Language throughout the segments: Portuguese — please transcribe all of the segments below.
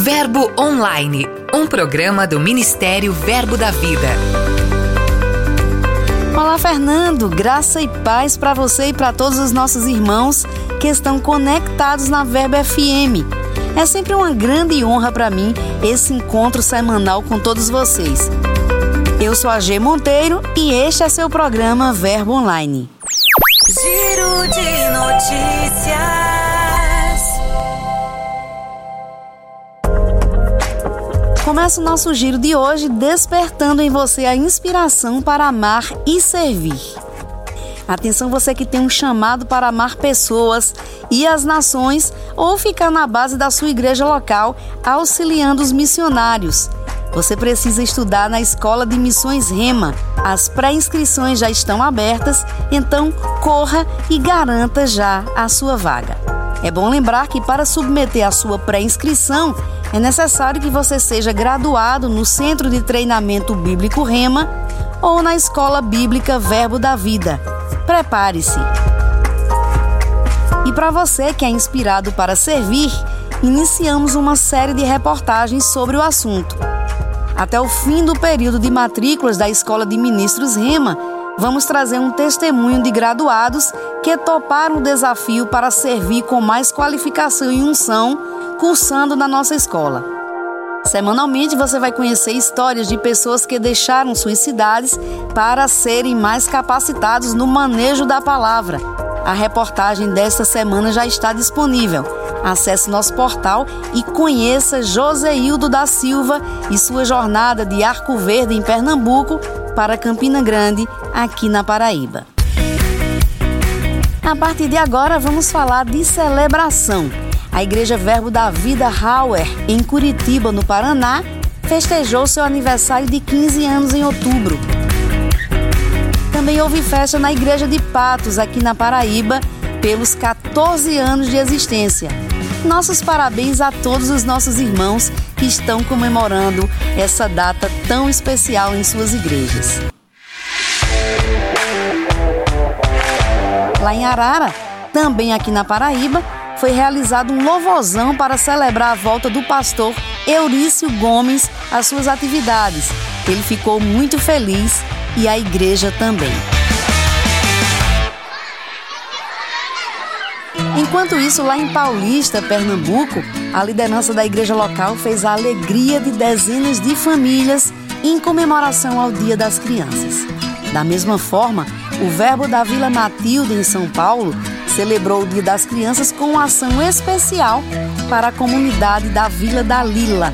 Verbo Online, um programa do Ministério Verbo da Vida. Olá, Fernando. Graça e paz para você e para todos os nossos irmãos que estão conectados na Verbo FM. É sempre uma grande honra para mim esse encontro semanal com todos vocês. Eu sou a G Monteiro e este é seu programa Verbo Online. Giro de notícias. Começa o nosso giro de hoje despertando em você a inspiração para amar e servir. Atenção você que tem um chamado para amar pessoas e as nações ou ficar na base da sua igreja local auxiliando os missionários. Você precisa estudar na Escola de Missões Rema. As pré-inscrições já estão abertas, então corra e garanta já a sua vaga. É bom lembrar que para submeter a sua pré-inscrição, é necessário que você seja graduado no Centro de Treinamento Bíblico Rema ou na Escola Bíblica Verbo da Vida. Prepare-se! E para você que é inspirado para servir, iniciamos uma série de reportagens sobre o assunto. Até o fim do período de matrículas da Escola de Ministros Rema, vamos trazer um testemunho de graduados que toparam o desafio para servir com mais qualificação e unção cursando na nossa escola. Semanalmente você vai conhecer histórias de pessoas que deixaram suas cidades para serem mais capacitados no manejo da palavra. A reportagem desta semana já está disponível. Acesse nosso portal e conheça Joseildo da Silva e sua jornada de Arco Verde em Pernambuco para Campina Grande, aqui na Paraíba. A partir de agora vamos falar de celebração. A Igreja Verbo da Vida Hauer, em Curitiba, no Paraná, festejou seu aniversário de 15 anos em outubro. Também houve festa na Igreja de Patos, aqui na Paraíba, pelos 14 anos de existência. Nossos parabéns a todos os nossos irmãos que estão comemorando essa data tão especial em suas igrejas. Lá em Arara, também aqui na Paraíba, foi realizado um louvozão para celebrar a volta do pastor Eurício Gomes às suas atividades. Ele ficou muito feliz e a igreja também. Enquanto isso, lá em Paulista, Pernambuco, a liderança da igreja local fez a alegria de dezenas de famílias em comemoração ao Dia das Crianças. Da mesma forma, o Verbo da Vila Matilde, em São Paulo, celebrou o Dia das Crianças com uma ação especial para a comunidade da Vila da Lila.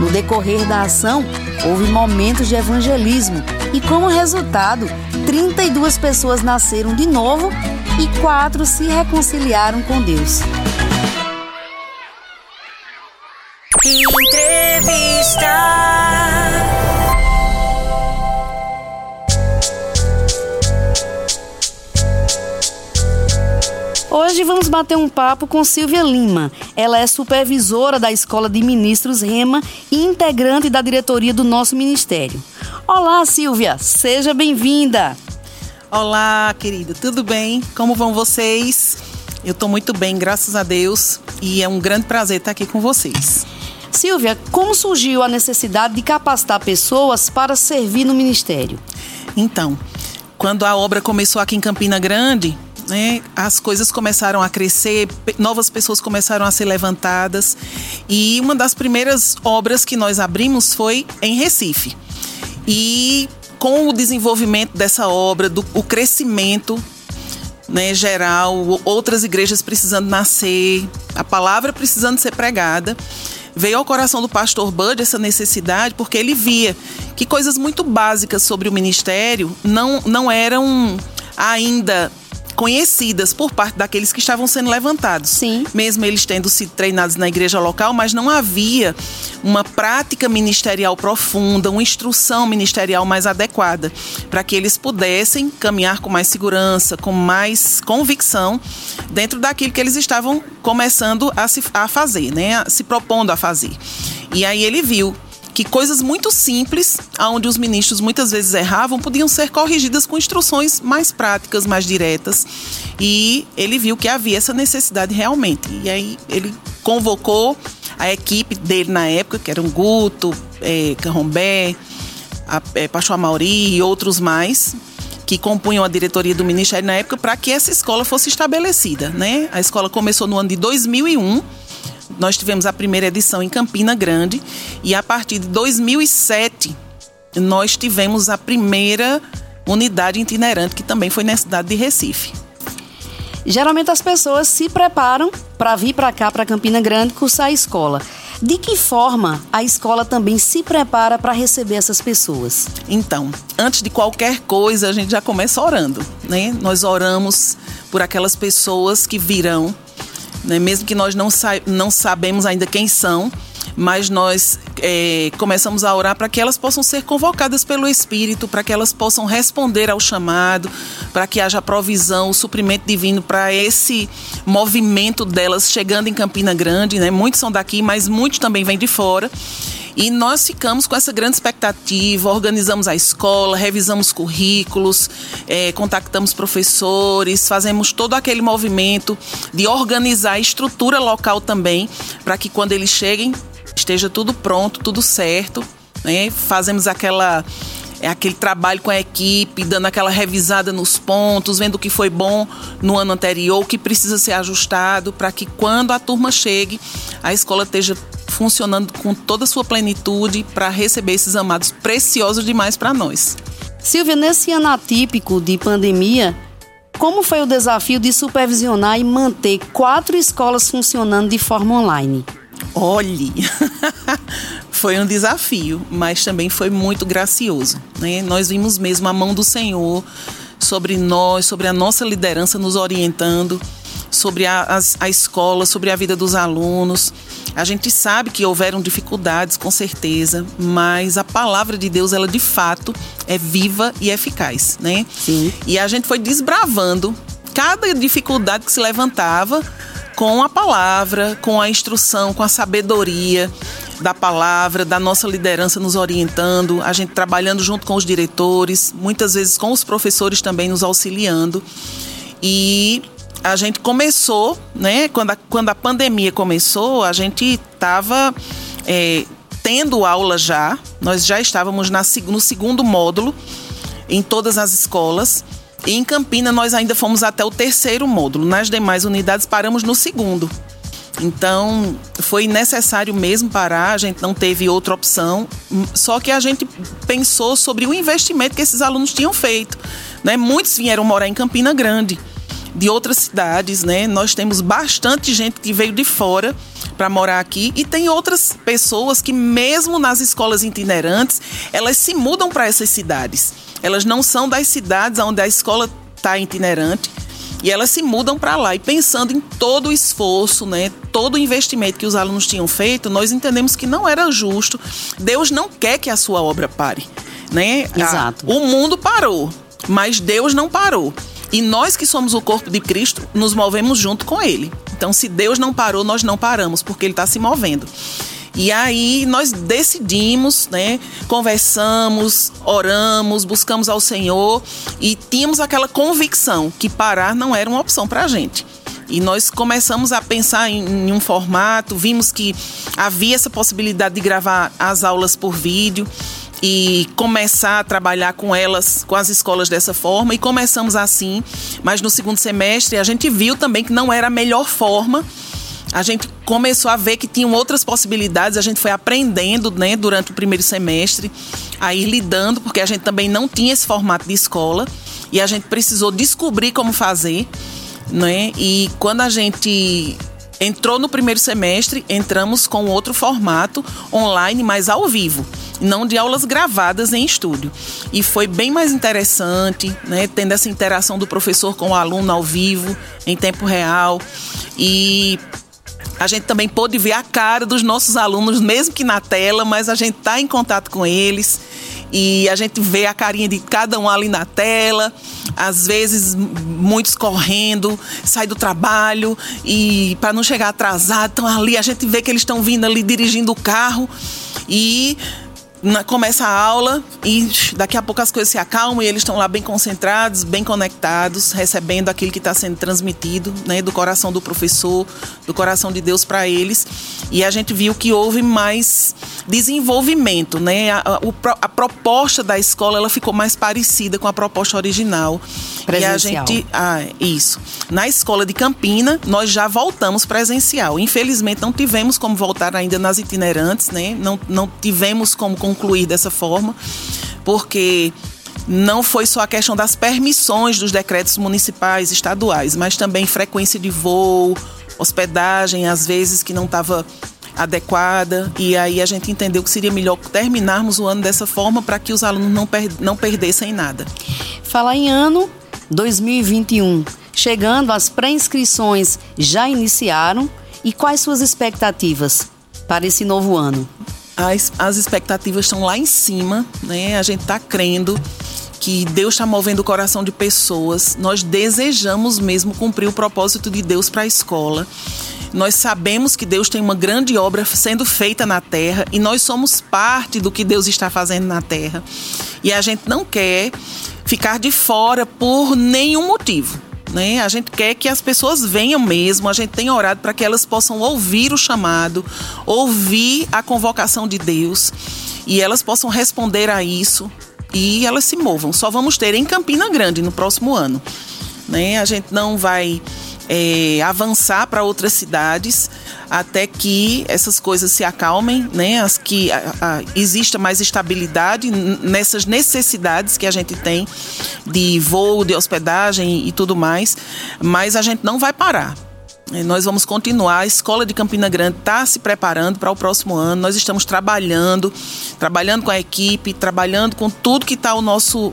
No decorrer da ação, houve momentos de evangelismo e, como resultado, 32 pessoas nasceram de novo e quatro se reconciliaram com Deus. Entrevista. Hoje vamos bater um papo com Silvia Lima. Ela é supervisora da Escola de Ministros Rema e integrante da diretoria do nosso ministério. Olá, Silvia, seja bem-vinda. Olá, querida, tudo bem? Como vão vocês? Eu estou muito bem, graças a Deus, e é um grande prazer estar aqui com vocês. Silvia, como surgiu a necessidade de capacitar pessoas para servir no ministério? Então, quando a obra começou aqui em Campina Grande, né, as coisas começaram a crescer, novas pessoas começaram a ser levantadas. E uma das primeiras obras que nós abrimos foi em Recife. E com o desenvolvimento dessa obra, do, o crescimento né, geral, outras igrejas precisando nascer, a palavra precisando ser pregada, veio ao coração do pastor Bud essa necessidade, porque ele via que coisas muito básicas sobre o ministério não, não eram ainda conhecidas por parte daqueles que estavam sendo levantados. Sim. Mesmo eles tendo sido treinados na igreja local, mas não havia uma prática ministerial profunda, uma instrução ministerial mais adequada, para que eles pudessem caminhar com mais segurança, com mais convicção dentro daquilo que eles estavam começando a, se, a fazer, né? se propondo a fazer. E aí ele viu que coisas muito simples, onde os ministros muitas vezes erravam, podiam ser corrigidas com instruções mais práticas, mais diretas. E ele viu que havia essa necessidade realmente. E aí ele convocou A equipe dele na época, que eram Guto, é, Carrombé, é, Pastor Mauri e outros mais, que compunham a diretoria do Ministério na época para que essa escola fosse estabelecida. Né? A escola começou no ano de 2001. Nós tivemos a primeira edição em Campina Grande e a partir de 2007 nós tivemos a primeira unidade itinerante que também foi na cidade de Recife. Geralmente as pessoas se preparam para vir para cá, para Campina Grande, cursar a escola. De que forma a escola também se prepara para receber essas pessoas? Então, antes de qualquer coisa, a gente já começa orando, né? Nós oramos por aquelas pessoas que virão, né? mesmo que nós não, sa não sabemos ainda quem são, mas nós é, começamos a orar para que elas possam ser convocadas pelo Espírito, para que elas possam responder ao chamado, para que haja provisão, o suprimento divino para esse movimento delas chegando em Campina Grande. Né? Muitos são daqui, mas muitos também vêm de fora. E nós ficamos com essa grande expectativa, organizamos a escola, revisamos currículos, é, contactamos professores, fazemos todo aquele movimento de organizar a estrutura local também, para que quando eles cheguem esteja tudo pronto, tudo certo. Né? Fazemos aquela é aquele trabalho com a equipe, dando aquela revisada nos pontos, vendo o que foi bom no ano anterior, o que precisa ser ajustado, para que quando a turma chegue, a escola esteja funcionando com toda a sua plenitude para receber esses amados preciosos demais para nós. Silvia, nesse ano atípico de pandemia, como foi o desafio de supervisionar e manter quatro escolas funcionando de forma online? Olhe, foi um desafio, mas também foi muito gracioso. Né? Nós vimos mesmo a mão do Senhor sobre nós, sobre a nossa liderança nos orientando, sobre a, a, a escola, sobre a vida dos alunos. A gente sabe que houveram dificuldades, com certeza, mas a palavra de Deus, ela de fato é viva e eficaz, né? Sim. E a gente foi desbravando cada dificuldade que se levantava com a palavra, com a instrução, com a sabedoria da palavra, da nossa liderança nos orientando, a gente trabalhando junto com os diretores, muitas vezes com os professores também nos auxiliando. E a gente começou, né? Quando a, quando a pandemia começou, a gente estava é, tendo aula já, nós já estávamos na, no segundo módulo em todas as escolas. E em Campina nós ainda fomos até o terceiro módulo. Nas demais unidades paramos no segundo. Então, foi necessário mesmo parar, a gente não teve outra opção, só que a gente pensou sobre o investimento que esses alunos tinham feito. Né? Muitos vieram morar em Campina Grande, de outras cidades, né? Nós temos bastante gente que veio de fora para morar aqui e tem outras pessoas que mesmo nas escolas itinerantes, elas se mudam para essas cidades. Elas não são das cidades onde a escola está itinerante e elas se mudam para lá. E pensando em todo o esforço, né, todo o investimento que os alunos tinham feito, nós entendemos que não era justo. Deus não quer que a sua obra pare. Né? Exato. o mundo parou, mas Deus não parou. E nós que somos o corpo de Cristo, nos movemos junto com Ele. Então, se Deus não parou, nós não paramos, porque Ele está se movendo. E aí nós decidimos, né? Conversamos, oramos, buscamos ao Senhor e tínhamos aquela convicção que parar não era uma opção para a gente. E nós começamos a pensar em, um formato, vimos que havia essa possibilidade de gravar as aulas por vídeo e começar a trabalhar com elas, com as escolas dessa forma. E começamos assim, mas no segundo semestre a gente viu também que não era a melhor forma a gente começou a ver que tinham outras possibilidades, a gente foi aprendendo né, durante o primeiro semestre, a ir lidando, porque a gente também não tinha esse formato de escola e a gente precisou descobrir como fazer. Né? E quando a gente entrou no primeiro semestre, entramos com outro formato online, mas ao vivo, não de aulas gravadas em estúdio. E foi bem mais interessante, né, tendo essa interação do professor com o aluno ao vivo, em tempo real. E a gente também pôde ver a cara dos nossos alunos, mesmo que na tela, mas a gente está em contato com eles e a gente vê a carinha de cada um ali na tela, às vezes muitos correndo, sai do trabalho e para não chegar atrasado, estão ali, a gente vê que eles estão vindo ali dirigindo o carro e na, começa a aula e daqui a pouco as coisas se acalmam e eles estão lá bem concentrados, bem conectados, recebendo aquilo que está sendo transmitido, né, do coração do professor, do coração de Deus para eles. e a gente viu que houve mais desenvolvimento, né? A, a, a, proposta da escola ela ficou mais parecida com a proposta original. Presencial. E a gente, ah, isso. Na escola de Campina, nós já voltamos presencial. Infelizmente, não tivemos como voltar ainda nas itinerantes, né? Não, não tivemos como concluir dessa forma, porque não foi só a questão das permissões dos decretos municipais, estaduais, mas também frequência de voo, hospedagem, às vezes que não estava adequada. E aí a gente entendeu que seria melhor terminarmos o ano dessa forma para que os alunos não, per não perdessem nada. Falar em ano 2021, chegando, as pré-inscrições já iniciaram. E quais suas expectativas para esse novo ano? As, as expectativas estão lá em cima, né? A gente está crendo que Deus está movendo o coração de pessoas. Nós desejamos mesmo cumprir o propósito de Deus para a escola. Nós sabemos que Deus tem uma grande obra sendo feita na terra e nós somos parte do que Deus está fazendo na terra. E a gente não quer ficar de fora por nenhum motivo. Né? A gente quer que as pessoas venham mesmo, a gente tem orado para que elas possam ouvir o chamado, ouvir a convocação de Deus e elas possam responder a isso e elas se movam. Só vamos ter em Campina Grande no próximo ano. Né? A gente não vai é, avançar para outras cidades até que essas coisas se acalmem, né? As que a, a, exista mais estabilidade nessas necessidades que a gente tem de voo, de hospedagem e tudo mais. Mas a gente não vai parar. É, nós vamos continuar. A Escola de Campina Grande está se preparando para o próximo ano. Nós estamos trabalhando, trabalhando com a equipe, trabalhando com tudo que está ao nosso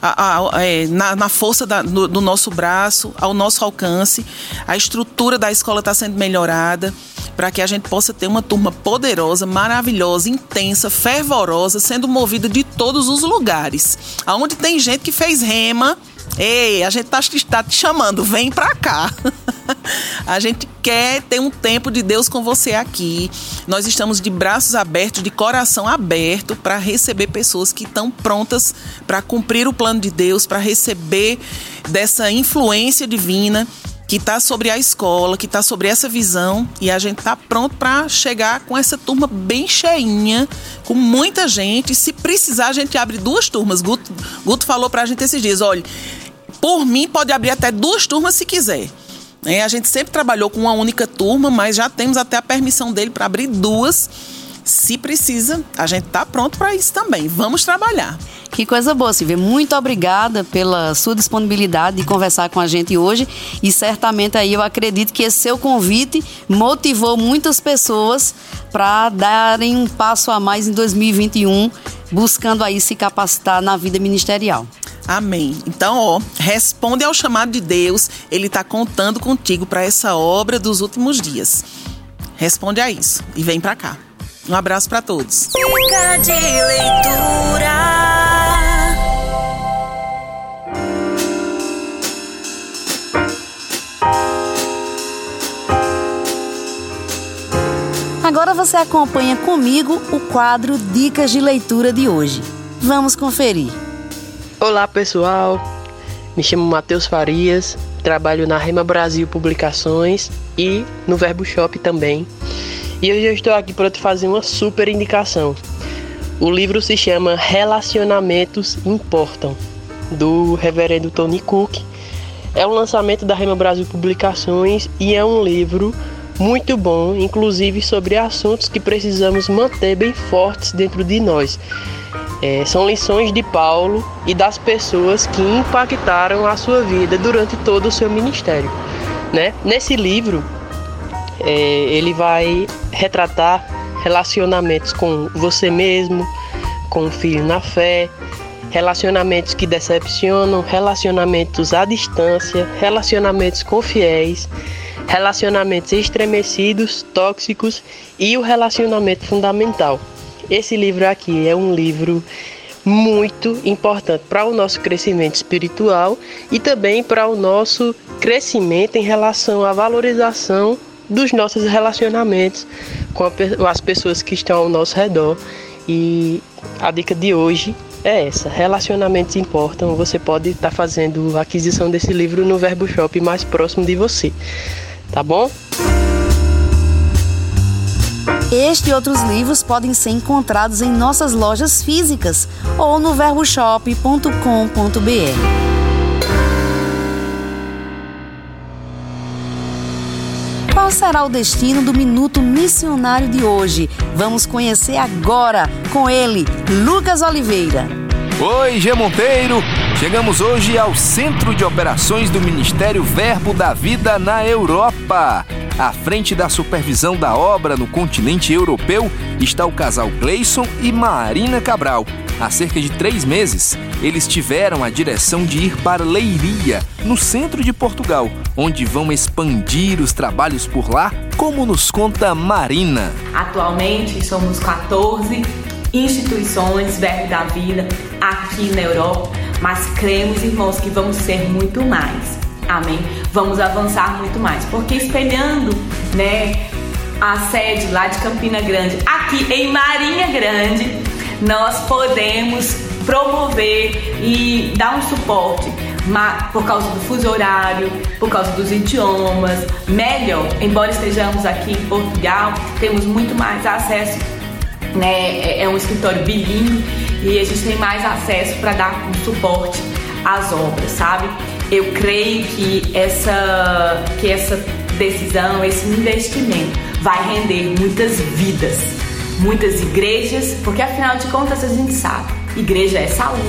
a, a, é, na, na, força da, do, do, nosso braço, ao nosso alcance. A estrutura da escola está sendo melhorada para que a gente possa ter uma turma poderosa, maravilhosa, intensa, fervorosa, sendo movida de todos os lugares. Aonde tem gente que fez rema Ei, a gente tá, tá te chamando, vem pra cá. a gente quer ter um tempo de Deus com você aqui. Nós estamos de braços abertos, de coração aberto para receber pessoas que estão prontas para cumprir o plano de Deus, para receber dessa influência divina que está sobre a escola, que está sobre essa visão e a gente está pronto para chegar com essa turma bem cheinha, com muita gente. Se precisar, a gente abre duas turmas. Guto, Guto falou para a gente esses dias: olha, por mim, pode abrir até duas turmas se quiser. É, a gente sempre trabalhou com uma única turma, mas já temos até a permissão dele para abrir duas. Se precisa, a gente está pronto para isso também. Vamos trabalhar. Que coisa boa, Silvia. Muito obrigada pela sua disponibilidade de conversar com a gente hoje. E certamente aí eu acredito que esse seu convite motivou muitas pessoas para darem um passo a mais em 2021, buscando aí se capacitar na vida ministerial. Amém. Então, ó, responde ao chamado de Deus. Ele está contando contigo para essa obra dos últimos dias. Responde a isso e vem para cá. Um abraço para todos. Dica de leitura. Agora você acompanha comigo o quadro Dicas de Leitura de hoje. Vamos conferir. Olá pessoal, me chamo Matheus Farias, trabalho na Rema Brasil Publicações e no Verbo Shop também. E hoje eu estou aqui para te fazer uma super indicação. O livro se chama Relacionamentos Importam, do reverendo Tony Cook. É um lançamento da Rema Brasil Publicações e é um livro muito bom, inclusive sobre assuntos que precisamos manter bem fortes dentro de nós. É, são lições de Paulo e das pessoas que impactaram a sua vida durante todo o seu ministério. Né? Nesse livro, é, ele vai retratar relacionamentos com você mesmo, com o filho na fé, relacionamentos que decepcionam, relacionamentos à distância, relacionamentos com fiéis, relacionamentos estremecidos, tóxicos e o relacionamento fundamental. Esse livro aqui é um livro muito importante para o nosso crescimento espiritual e também para o nosso crescimento em relação à valorização dos nossos relacionamentos com as pessoas que estão ao nosso redor. E a dica de hoje é essa: relacionamentos importam. Você pode estar fazendo a aquisição desse livro no Verbo Shop mais próximo de você, tá bom? Este e outros livros podem ser encontrados em nossas lojas físicas ou no verboshop.com.br. Qual será o destino do Minuto Missionário de hoje? Vamos conhecer agora com ele, Lucas Oliveira. Oi, G Monteiro! Chegamos hoje ao Centro de Operações do Ministério Verbo da Vida na Europa. À frente da supervisão da obra no continente europeu está o casal Gleison e Marina Cabral. Há cerca de três meses, eles tiveram a direção de ir para Leiria, no centro de Portugal, onde vão expandir os trabalhos por lá, como nos conta Marina. Atualmente somos 14 instituições Verbo da Vida aqui na Europa, mas cremos, irmãos, que vamos ser muito mais. Amém? Vamos avançar muito mais, porque espelhando, né, a sede lá de Campina Grande, aqui em Marinha Grande, nós podemos promover e dar um suporte por causa do fuso horário, por causa dos idiomas, melhor, embora estejamos aqui em Portugal, temos muito mais acesso, né? É, é um escritório bilíngue e a gente tem mais acesso para dar um suporte às obras, sabe? Eu creio que essa, que essa decisão, esse investimento vai render muitas vidas, muitas igrejas, porque afinal de contas a gente sabe, igreja é saúde.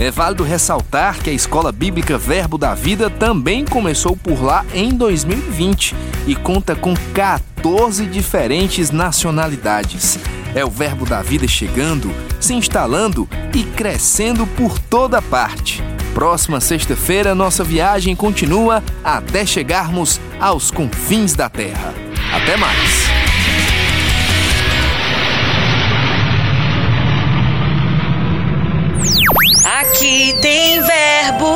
É válido ressaltar que a Escola Bíblica Verbo da Vida também começou por lá em 2020 e conta com 14 diferentes nacionalidades. É o Verbo da Vida chegando, se instalando e crescendo por toda parte. Próxima sexta-feira, nossa viagem continua até chegarmos aos confins da Terra. Até mais! Aqui tem verbo.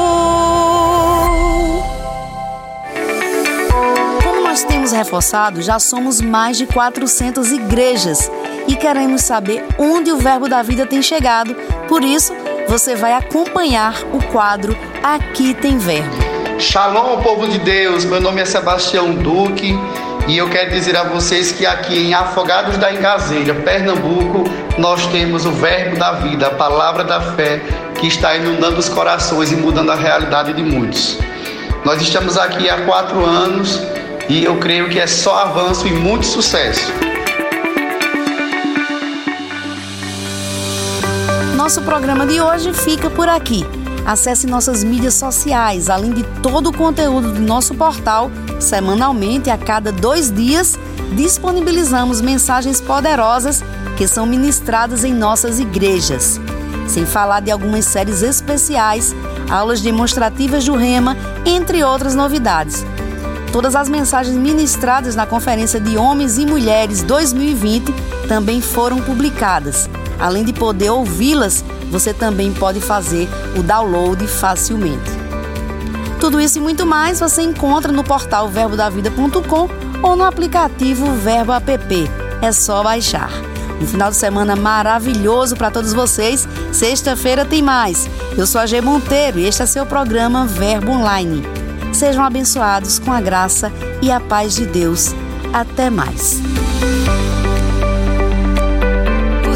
Como nós temos reforçado, já somos mais de 400 igrejas e queremos saber onde o verbo da vida tem chegado. Por isso, você vai acompanhar o quadro Aqui tem Verbo. Shalom, povo de Deus. Meu nome é Sebastião Duque e eu quero dizer a vocês que aqui em Afogados da Engazeira, Pernambuco, nós temos o Verbo da Vida, a palavra da fé que está inundando os corações e mudando a realidade de muitos. Nós estamos aqui há quatro anos e eu creio que é só avanço e muito sucesso. Nosso programa de hoje fica por aqui. Acesse nossas mídias sociais, além de todo o conteúdo do nosso portal. Semanalmente, a cada dois dias, disponibilizamos mensagens poderosas que são ministradas em nossas igrejas. Sem falar de algumas séries especiais, aulas demonstrativas do Rema, entre outras novidades. Todas as mensagens ministradas na Conferência de Homens e Mulheres 2020 também foram publicadas. Além de poder ouvi-las, você também pode fazer o download facilmente. Tudo isso e muito mais você encontra no portal verbodavida.com ou no aplicativo Verbo App. É só baixar. Um final de semana maravilhoso para todos vocês. Sexta-feira tem mais. Eu sou a G Monteiro e este é seu programa Verbo Online. Sejam abençoados com a graça e a paz de Deus. Até mais.